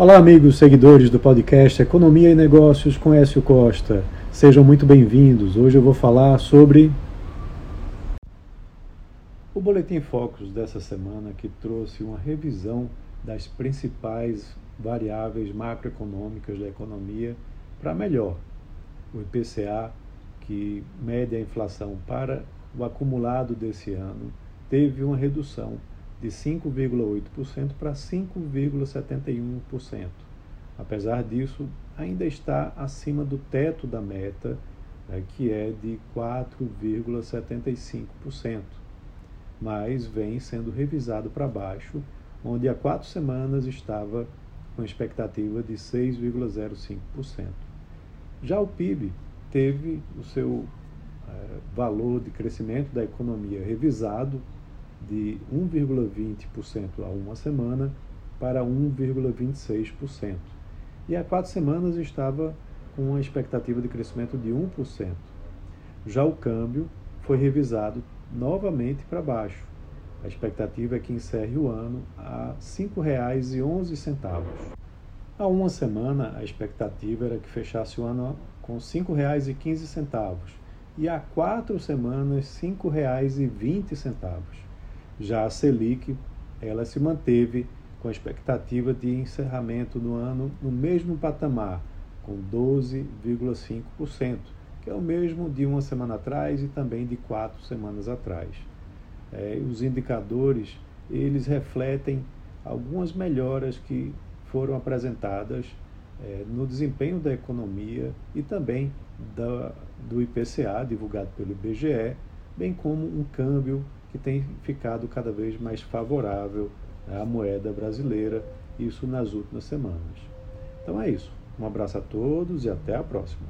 Olá, amigos seguidores do podcast Economia e Negócios com Écio Costa. Sejam muito bem-vindos. Hoje eu vou falar sobre o Boletim Focus dessa semana que trouxe uma revisão das principais variáveis macroeconômicas da economia para melhor. O IPCA, que mede a inflação para o acumulado desse ano, teve uma redução de 5,8% para 5,71%. Apesar disso, ainda está acima do teto da meta, né, que é de 4,75%, mas vem sendo revisado para baixo, onde há quatro semanas estava com expectativa de 6,05%. Já o PIB teve o seu é, valor de crescimento da economia revisado de 1,20% a uma semana para 1,26%. E há quatro semanas estava com uma expectativa de crescimento de 1%. Já o câmbio foi revisado novamente para baixo. A expectativa é que encerre o ano a R$ 5,11. Há uma semana, a expectativa era que fechasse o ano com R$ 5,15 e há quatro semanas, R$ 5,20. Já a Selic, ela se manteve com a expectativa de encerramento do ano no mesmo patamar, com 12,5%, que é o mesmo de uma semana atrás e também de quatro semanas atrás. É, os indicadores eles refletem algumas melhoras que foram apresentadas é, no desempenho da economia e também da, do IPCA, divulgado pelo IBGE, bem como um câmbio que tem ficado cada vez mais favorável à moeda brasileira, isso nas últimas semanas. Então é isso. Um abraço a todos e até a próxima.